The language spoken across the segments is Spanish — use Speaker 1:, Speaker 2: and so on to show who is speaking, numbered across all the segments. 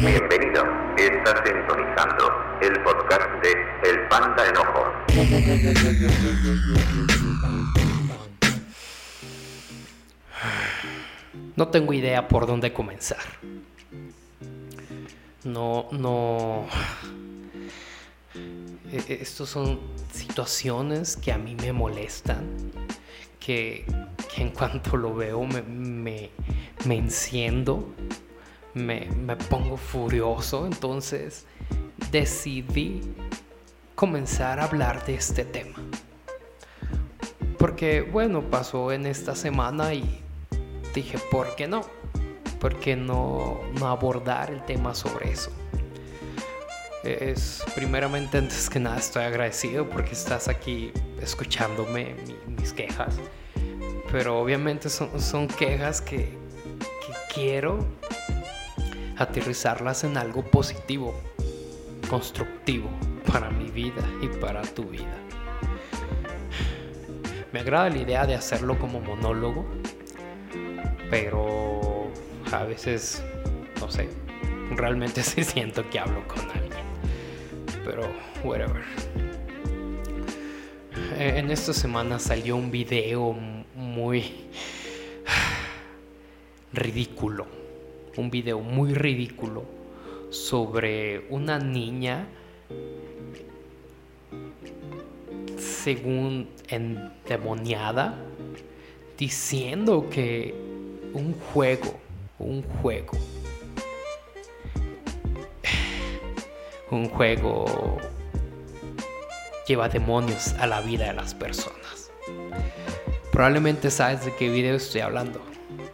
Speaker 1: Bienvenido, estás sintonizando el podcast de El Panda Enojo.
Speaker 2: No tengo idea por dónde comenzar. No, no. E- e- Estos son situaciones que a mí me molestan, que, en cuanto lo veo me, me, me enciendo, me, me pongo furioso, entonces decidí comenzar a hablar de este tema. Porque bueno, pasó en esta semana y dije, ¿por qué no? ¿Por qué no, no abordar el tema sobre eso? Es primeramente, antes que nada, estoy agradecido porque estás aquí escuchándome mi- mis quejas. Pero obviamente son, son quejas que, que quiero aterrizarlas en algo positivo, constructivo para mi vida y para tu vida. Me agrada la idea de hacerlo como monólogo, pero a veces, no sé, realmente sí siento que hablo con alguien. Pero, whatever. Eh, En esta semana salió un video muy ridículo. Un video muy ridículo sobre una niña según endemoniada diciendo que un juego, un juego, un juego lleva demonios a la vida de las personas. Probablemente sabes de qué video estoy hablando.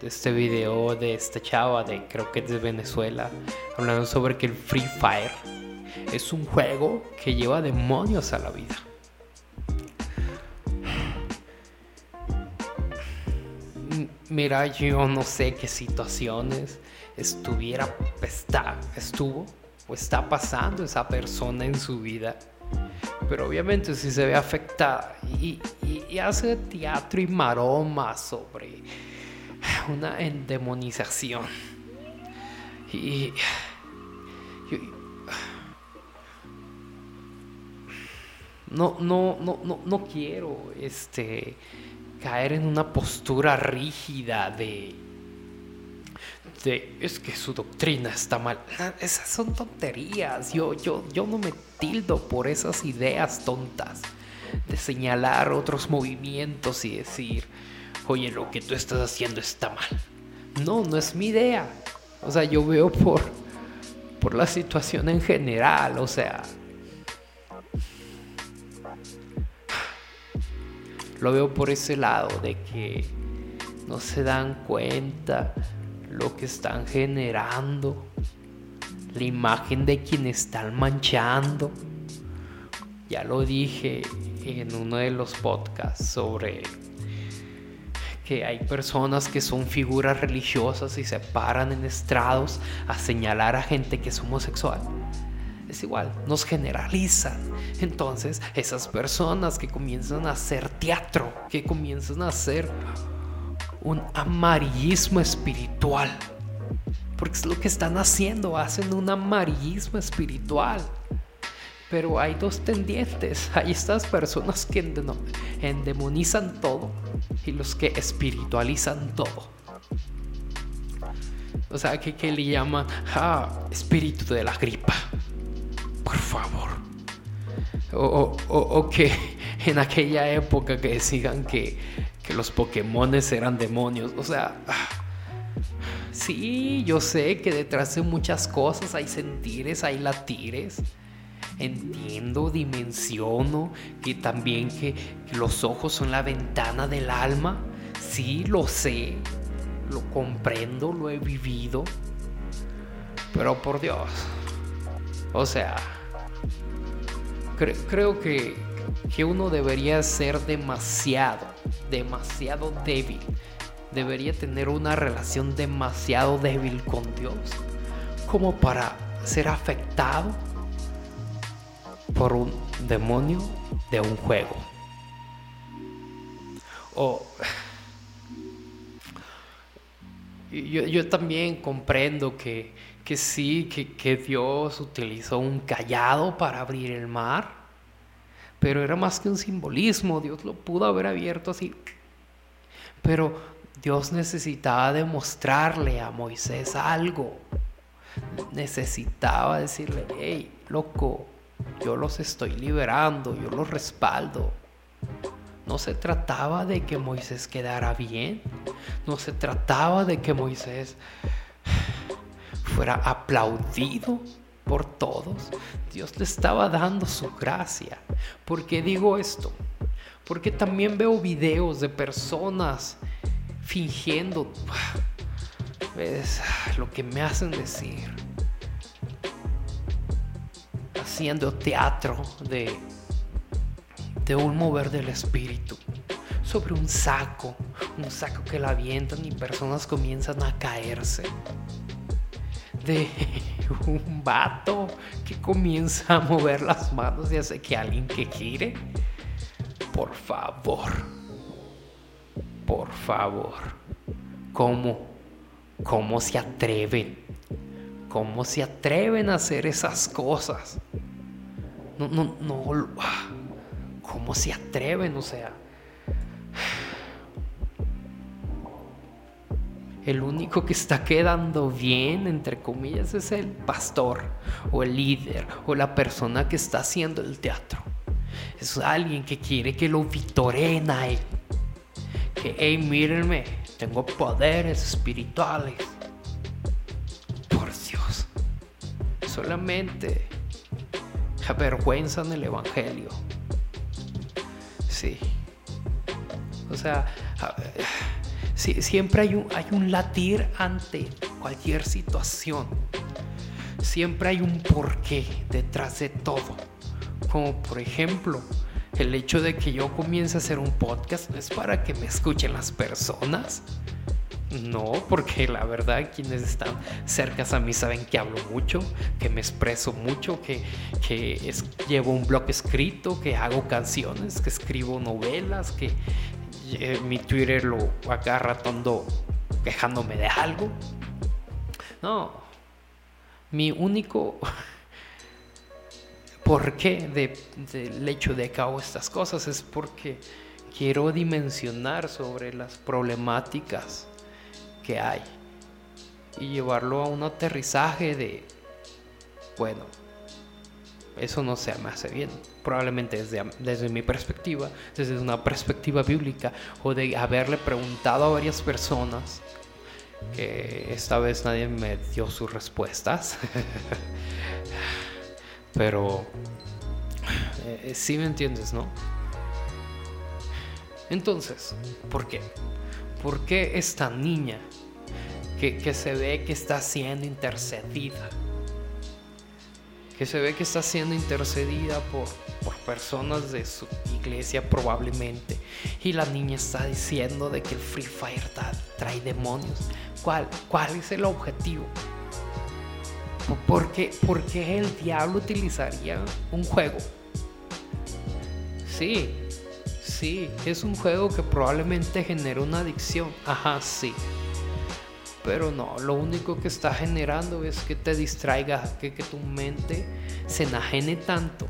Speaker 2: De este video de esta chava de creo que es de Venezuela, hablando sobre que el Free Fire es un juego que lleva demonios a la vida. Mira, yo no sé qué situaciones estuviera, está, estuvo o está pasando esa persona en su vida. Pero obviamente si se ve afectada y, hace teatro y maroma sobre una endemonización. Y, y- no, no, no, no, no quiero este, caer en una postura rígida de, es que su doctrina está mal. Esas son tonterías. Yo, yo, yo no me tildo por esas ideas tontas de señalar otros movimientos y decir, oye, lo que tú estás haciendo está mal. No, no es mi idea. O sea, yo veo por, por la situación en general. O sea, lo veo por ese lado de que no se dan cuenta lo que están generando, la imagen de quien están manchando. Ya lo dije en uno de los podcasts sobre que hay personas que son figuras religiosas y se paran en estrados a señalar a gente que es homosexual. Es igual, nos generalizan. Entonces, esas personas que comienzan a hacer teatro, que comienzan a hacer un amarillismo espiritual. Porque es lo que están haciendo, hacen un amarillismo espiritual. Pero hay dos tendientes. Hay estas personas que endemonizan todo y los que espiritualizan todo. O sea, que, que le llaman ah, espíritu de la gripa. Por favor. O, o- o- o que en aquella época que decían que, que los Pokémones eran demonios. O sea, sí, yo sé que detrás de muchas cosas hay sentires, hay latires. Entiendo, dimensiono que también que, los ojos son la ventana del alma. Sí, lo sé, lo comprendo, lo he vivido. Pero por Dios, o sea, cre- creo que, que uno debería ser demasiado, demasiado débil. Debería tener una relación demasiado débil con Dios como para ser afectado por un demonio de un juego. O yo, también comprendo que, que sí, que, que Dios utilizó un callado para abrir el mar, pero era más que un simbolismo, Dios lo pudo haber abierto así. Pero Dios necesitaba demostrarle a Moisés algo. Necesitaba decirle, hey, loco, yo los estoy liberando, yo los respaldo. No se trataba de que Moisés quedara bien. No se trataba de que Moisés fuera aplaudido por todos. Dios le estaba dando su gracia. ¿Por qué digo esto? Porque también veo videos de personas fingiendo. Es lo que me hacen decir. Haciendo teatro de, de un mover del espíritu. Sobre un saco. Un saco que la avientan y personas comienzan a caerse. De un vato que comienza a mover las manos y hace que alguien que gire. Por favor. Por favor. ¿Cómo? ¿Cómo se atreven? ¿Cómo se atreven a hacer esas cosas? No, no, no. ¿Cómo se atreven? O sea. El único que está quedando bien, entre comillas, es el pastor o el líder o la persona que está haciendo el teatro. Es alguien que quiere que lo vitoreen a él. Que, hey, mírenme, tengo poderes espirituales. Por Dios. Solamente avergüenzan el Evangelio. Sí. O sea, siempre hay un, hay un latir ante cualquier situación. Siempre hay un porqué detrás de todo. Como por ejemplo, el hecho de que yo comience a hacer un podcast no es para que me escuchen las personas. No, porque la verdad quienes están cerca a mí saben que hablo mucho, que me expreso mucho, que, que llevo un blog escrito, que hago canciones, que escribo novelas, que eh, mi Twitter lo agarra todo quejándome de algo. No, mi único porqué del hecho de que estas cosas es porque quiero dimensionar sobre las problemáticas que hay y llevarlo a un aterrizaje de, bueno, eso no se me hace bien. Probablemente desde, desde mi perspectiva, desde una perspectiva bíblica, o de haberle preguntado a varias personas, que esta vez nadie me dio sus respuestas. Pero eh, sí me entiendes, ¿no? Entonces, ¿por qué? ¿Por qué esta niña que, que se ve que está siendo intercedida? Que se ve que está siendo intercedida por, por personas de su iglesia probablemente. Y la niña está diciendo de que el Free Fire trae demonios. ¿Cuál, cuál es el objetivo? ¿Por qué, ¿Por qué el diablo utilizaría un juego? Sí, sí, es un juego que probablemente genera una adicción. Ajá, sí. Pero no, lo único que está generando es que te distraiga, que, que tu mente se enajene tanto,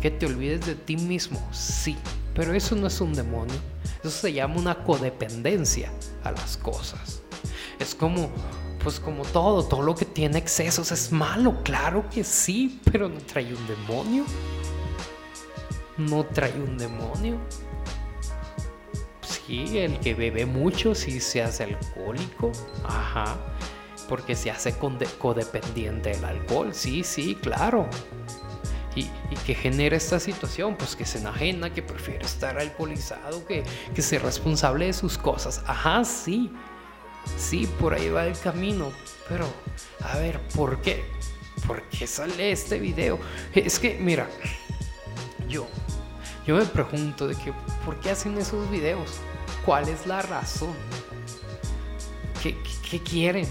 Speaker 2: que te olvides de ti mismo. Sí, pero eso no es un demonio. Eso se llama una codependencia a las cosas. Es como, pues como todo, todo lo que tiene excesos es malo, claro que sí, pero no trae un demonio. No trae un demonio el que bebe mucho sí se hace alcohólico, ajá, porque se hace codependiente del alcohol, sí, sí, claro. Y, que genera esta situación, pues que se enajena, que prefiere estar alcoholizado, que, que ser responsable de sus cosas, ajá, sí, sí, por ahí va el camino, pero a ver, ¿por qué? ¿Por qué sale este video? Es que, mira, yo, yo me pregunto de que, ¿por qué hacen esos videos? ¿Cuál es la razón? ¿Qué, quieren?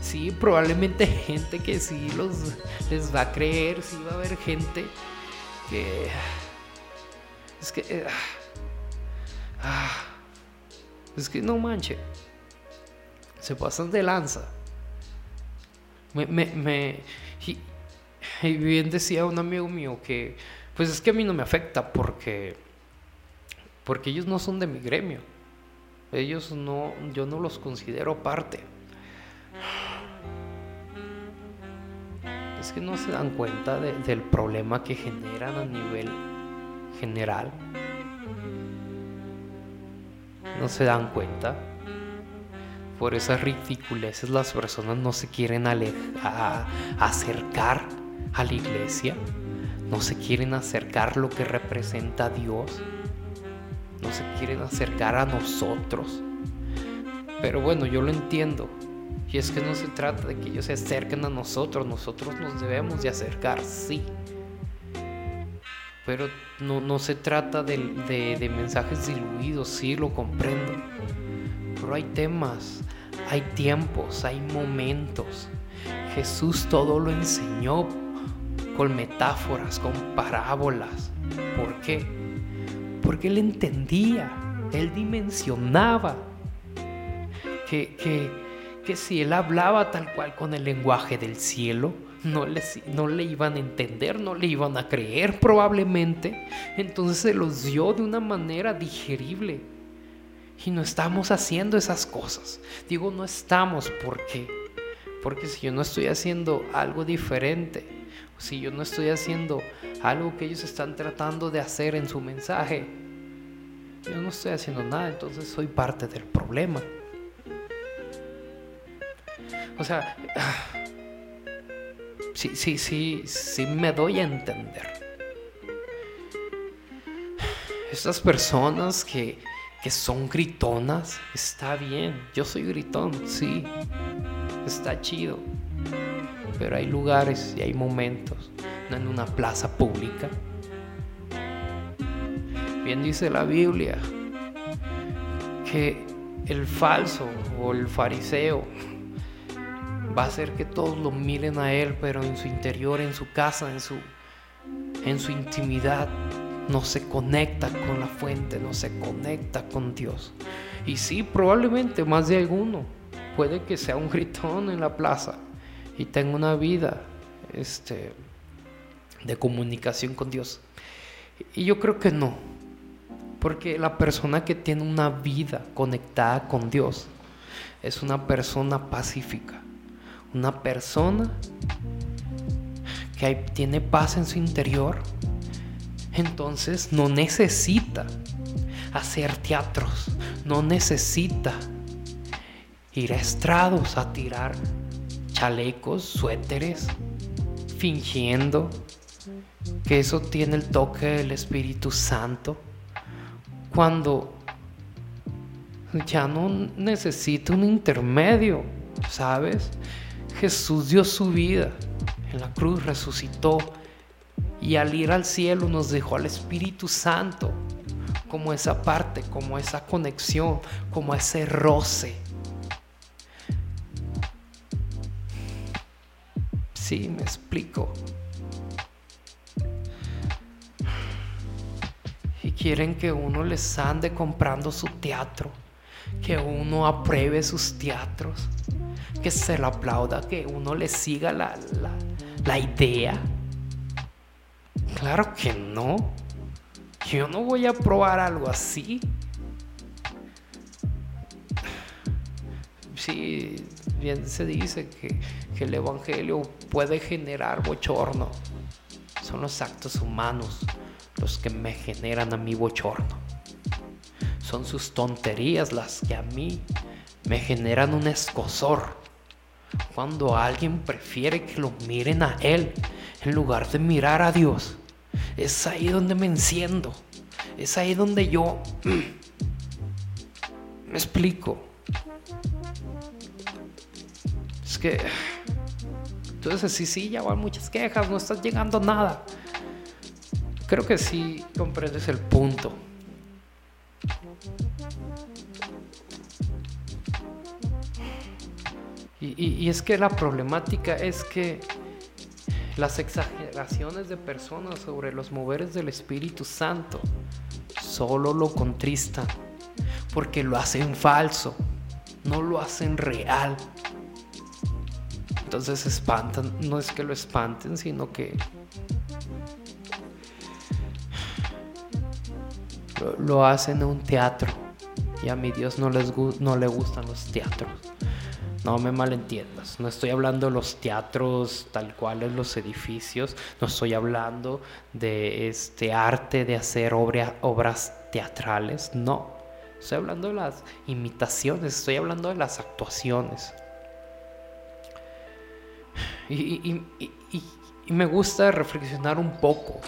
Speaker 2: Sí, probablemente gente que sí los, les va a creer, sí va a haber gente que... Es que... Eh, ah, es que no manche. se pasan de lanza. Me, me, me y, bien decía un amigo mío que, pues es que a mí no me afecta porque, porque ellos no son de mi gremio. Ellos no, yo no los considero parte. Es que no se dan cuenta del problema que generan a nivel general. No se dan cuenta. Por esas ridiculeces las personas no se quieren acercar a la iglesia. No se quieren acercar lo que representa a Dios. No se quieren acercar a nosotros. Pero bueno, yo lo entiendo. Y es que no se trata de que ellos se acerquen a nosotros, nosotros nos debemos de acercar, sí. Pero no, se trata de, de, mensajes diluidos, sí, lo comprendo. Pero hay temas, hay tiempos, hay momentos. Jesús todo lo enseñó con metáforas, con parábolas. ¿Por qué? Porque él entendía, él dimensionaba que, que que si él hablaba tal cual con el lenguaje del cielo, no le, no le iban a entender, no le iban a creer probablemente. Entonces se los dio de una manera digerible. Y no estamos haciendo esas cosas. Digo, no estamos, ¿por qué? Porque si yo no estoy haciendo algo diferente, si yo no estoy haciendo algo que ellos están tratando de hacer en su mensaje, yo no estoy haciendo nada, entonces soy parte del problema. O sea, sí, sí, sí, sí me doy a entender. Estas personas que, que son gritonas, está bien. Yo soy gritón, sí. Está chido. Pero hay lugares y hay momentos, en una plaza pública. Bien dice la Biblia que el falso o el fariseo va a hacer que todos lo miren a Él, pero en su interior, en su casa, en su, en su intimidad, no se conecta con la fuente, no se conecta con Dios. Y sí, probablemente más de alguno puede que sea un gritón en la plaza y tenga una vida este, de comunicación con Dios. Y yo creo que no, porque la persona que tiene una vida conectada con Dios es una persona pacífica una persona que tiene paz en su interior, entonces no necesita hacer teatros, no necesita ir a estrados a tirar chalecos, suéteres, fingiendo que eso tiene el toque del Espíritu Santo, cuando ya no necesita un intermedio, ¿sabes? Jesús dio su vida, en la cruz resucitó y al ir al cielo nos dejó al Espíritu Santo como esa parte, como esa conexión, como ese roce. Sí, me explico. Quieren que uno les ande comprando su teatro, que uno apruebe sus teatros que se lo aplauda, que uno le siga la, la, idea. Claro que no. Yo no voy a probar algo así. Sí, bien se dice que, que, el Evangelio puede generar bochorno. Son los actos humanos los que me generan a mí bochorno. Son sus tonterías las que a mí me generan un escosor cuando alguien prefiere que lo miren a Él en lugar de mirar a Dios. Es ahí donde me enciendo. Es ahí donde yo me explico. Es que... Entonces sí, sí, ya van muchas quejas, no estás llegando a nada. Creo que sí comprendes el punto. Y, es que la problemática es que las exageraciones de personas sobre los moveres del Espíritu Santo solo lo contristan porque lo hacen falso. no lo hacen real. Entonces espantan, no es que lo espanten, sino que lo, hacen en un teatro. Y a mi Dios no, les, no le gustan los teatros. No me malentiendas, no estoy hablando de los teatros tal cual en los edificios, no estoy hablando de este arte de hacer obras teatrales, no. Estoy hablando de las imitaciones, estoy hablando de las actuaciones. Y, me gusta reflexionar un poco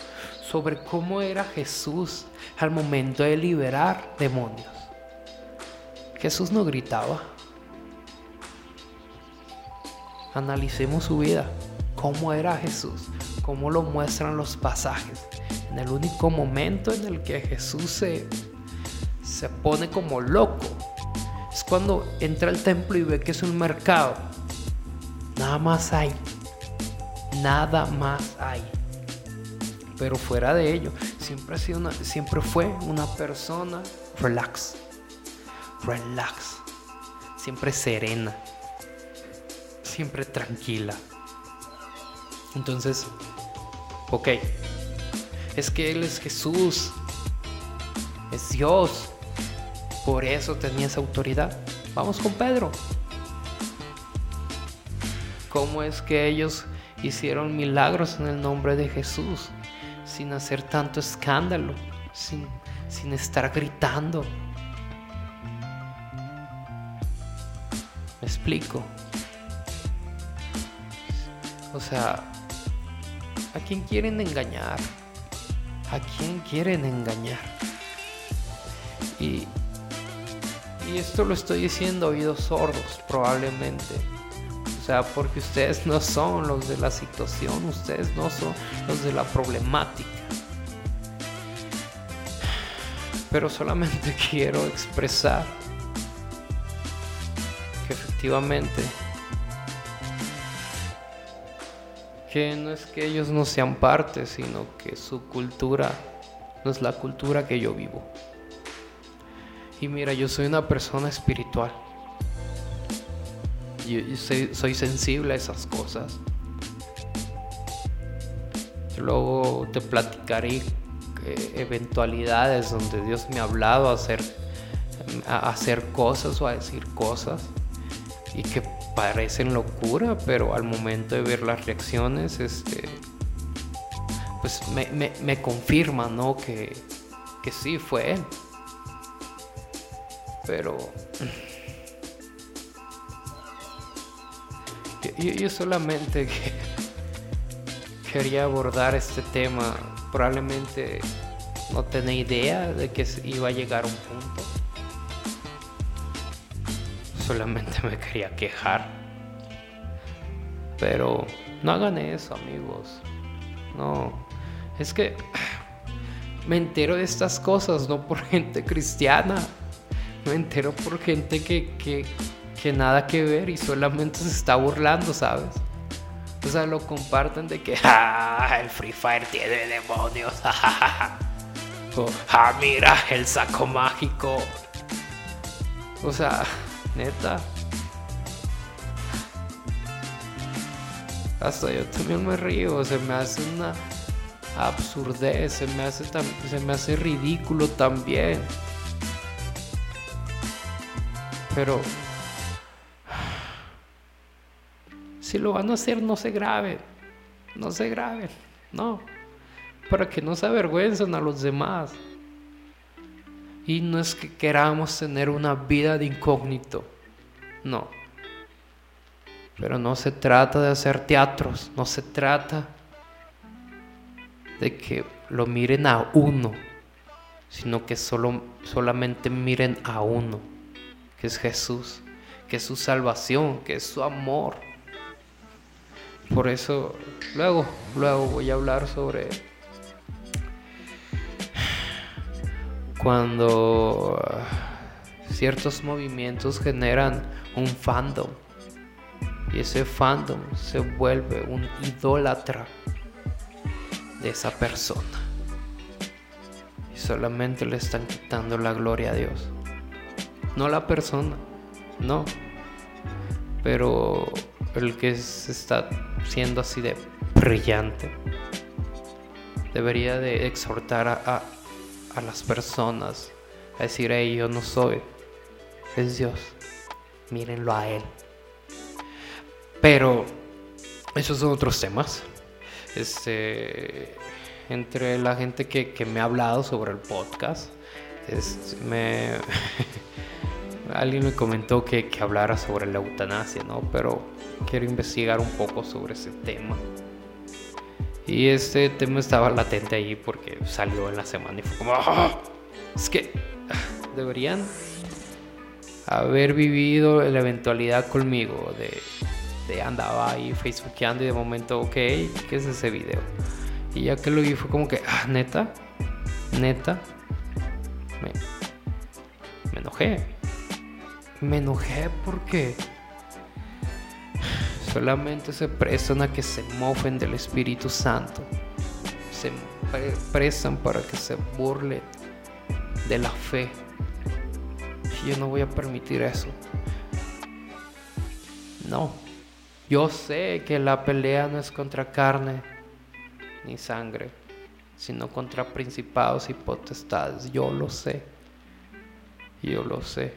Speaker 2: sobre cómo era Jesús al momento de liberar demonios. Jesús no gritaba. Analicemos su vida. ¿Cómo era Jesús? ¿Cómo lo muestran los pasajes? En el único momento en el que Jesús se, se pone como loco es cuando entra al templo y ve que es un mercado. Nada más hay. Nada más hay. Pero fuera de ello, siempre, ha sido una, siempre fue una persona relax. Relax. Siempre serena. Siempre tranquila. Entonces, ok. Es que Él es Jesús. Es Dios. Por eso tenía esa autoridad. Vamos con Pedro. ¿Cómo es que ellos hicieron milagros en el nombre de Jesús sin hacer tanto escándalo, sin, sin estar gritando? ¿Me explico? O sea, ¿a quién quieren engañar? ¿A quién quieren engañar? Y, y esto lo estoy diciendo a oídos sordos, probablemente. O sea, porque ustedes no son los de la situación, ustedes no son los de la problemática. Pero solamente quiero expresar que efectivamente que no es que ellos no sean parte, sino que su cultura no es la cultura que yo vivo. Y mira, yo soy una persona espiritual. Yo, soy, sensible a esas cosas. Luego te platicaré eh, eventualidades donde Dios me ha hablado a hacer, a hacer cosas o a decir cosas y que parecen locura, pero al momento de ver las reacciones, este, pues me, me, confirma, ¿no? Que, que sí, fue él. Pero Yo, solamente quería abordar este tema. Probablemente no tenía idea de que iba a llegar un punto. Solamente me quería quejar. Pero no hagan eso, amigos. No. Es que me entero de estas cosas no por gente cristiana. Me entero por gente que, que, que nada que ver y solamente se está burlando, ¿sabes? O sea, lo comparten de que ah, el Free Fire tiene demonios. o, ah, mira, el saco mágico. O sea, neta. Hasta yo también me río, se me hace una absurdez, se me hace, se me hace ridículo también. Pero Si lo van a hacer, no se graben. No se graben. No. Para que no se avergüencen a los demás. Y no es que queramos tener una vida de incógnito. No. Pero no se trata de hacer teatros. No se trata de que lo miren a uno. Sino que solo, solamente miren a uno. Que es Jesús. Que es su salvación. Que es su amor por eso, luego, luego voy a hablar sobre cuando ciertos movimientos generan un fandom. Y ese fandom se vuelve un idólatra de esa persona. Y solamente le están quitando la gloria a Dios, no la persona, no. Pero el que se está siendo así de brillante debería de exhortar a, a, las personas a decir, hey, yo no soy, es Dios, mírenlo a Él. Pero esos son otros temas. Este, entre la gente que, que me ha hablado sobre el podcast, me, alguien me comentó que, que hablara sobre la eutanasia, ¿no? Pero quiero investigar un poco sobre ese tema. Y este tema estaba latente ahí porque salió en la semana y fue como, ¡Ah! es que deberían haber vivido la eventualidad conmigo de, de andaba ahí facebookeando y de momento, ok, ¿qué es ese video? Y ya que lo vi fue como que, ah, neta, neta, me, me enojé. Me enojé porque solamente se prestan a que se mofen del Espíritu Santo. Se prestan para que se burlen de la fe. Yo no voy a permitir eso. No. Yo sé que la pelea no es contra carne ni sangre, sino contra principados y potestades. Yo lo sé. Yo lo sé.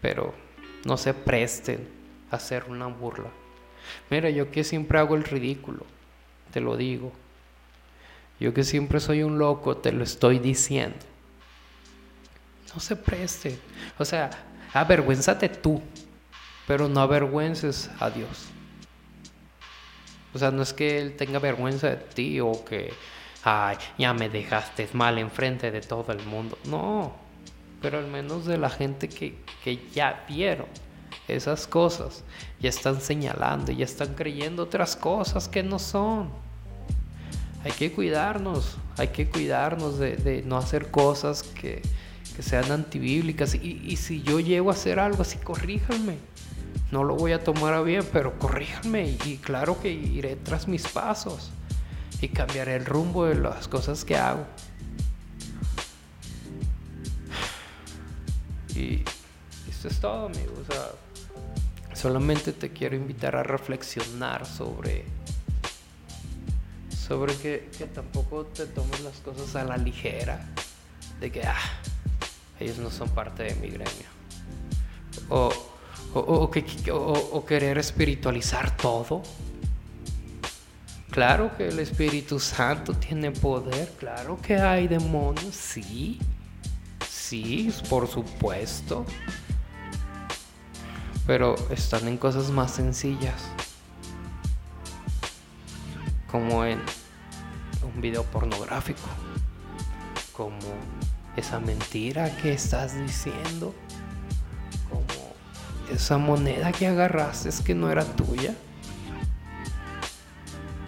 Speaker 2: Pero no se presten a hacer una burla. Mira, yo que siempre hago el ridículo, te lo digo. Yo que siempre soy un loco, te lo estoy diciendo. No se presten. O sea, avergüénzate tú, pero no avergüences a Dios. O sea, no es que Él tenga vergüenza de ti o que, ay, ya me dejaste mal enfrente de todo el mundo. No, pero al menos de la gente que, que ya vieron esas cosas, ya están señalando, ya están creyendo otras cosas que no son. Hay que cuidarnos, hay que cuidarnos de, no hacer cosas que, que sean antibíblicas. Y, y, si yo llego a hacer algo así, corríjanme no lo voy a tomar a bien, pero corríjanme y claro que iré tras mis pasos y cambiaré el rumbo de las cosas que hago. Y esto es todo, amigos. solamente te quiero invitar a reflexionar sobre sobre que, que, tampoco te tomes las cosas a la ligera, de que ah, ellos no son parte de mi gremio. O o, querer espiritualizar todo. Claro que el Espíritu Santo tiene poder, claro que hay demonios, sí, sí, por supuesto, pero están en cosas más sencillas, como en un video pornográfico, como esa mentira que estás diciendo. Esa moneda que agarraste es que no era tuya.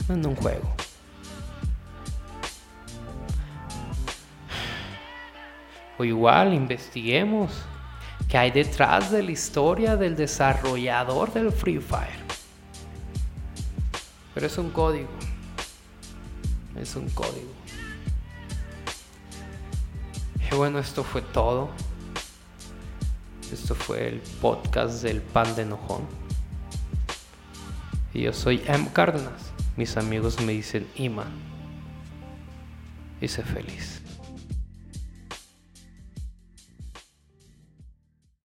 Speaker 2: En un juego. O igual investiguemos qué hay detrás de la historia del desarrollador del Free Fire. Pero es un código. Es un código. Y bueno, esto fue todo. Esto fue el podcast del pan de enojón. Y yo soy M. Cárdenas. Mis amigos me dicen Ima. Y sé feliz.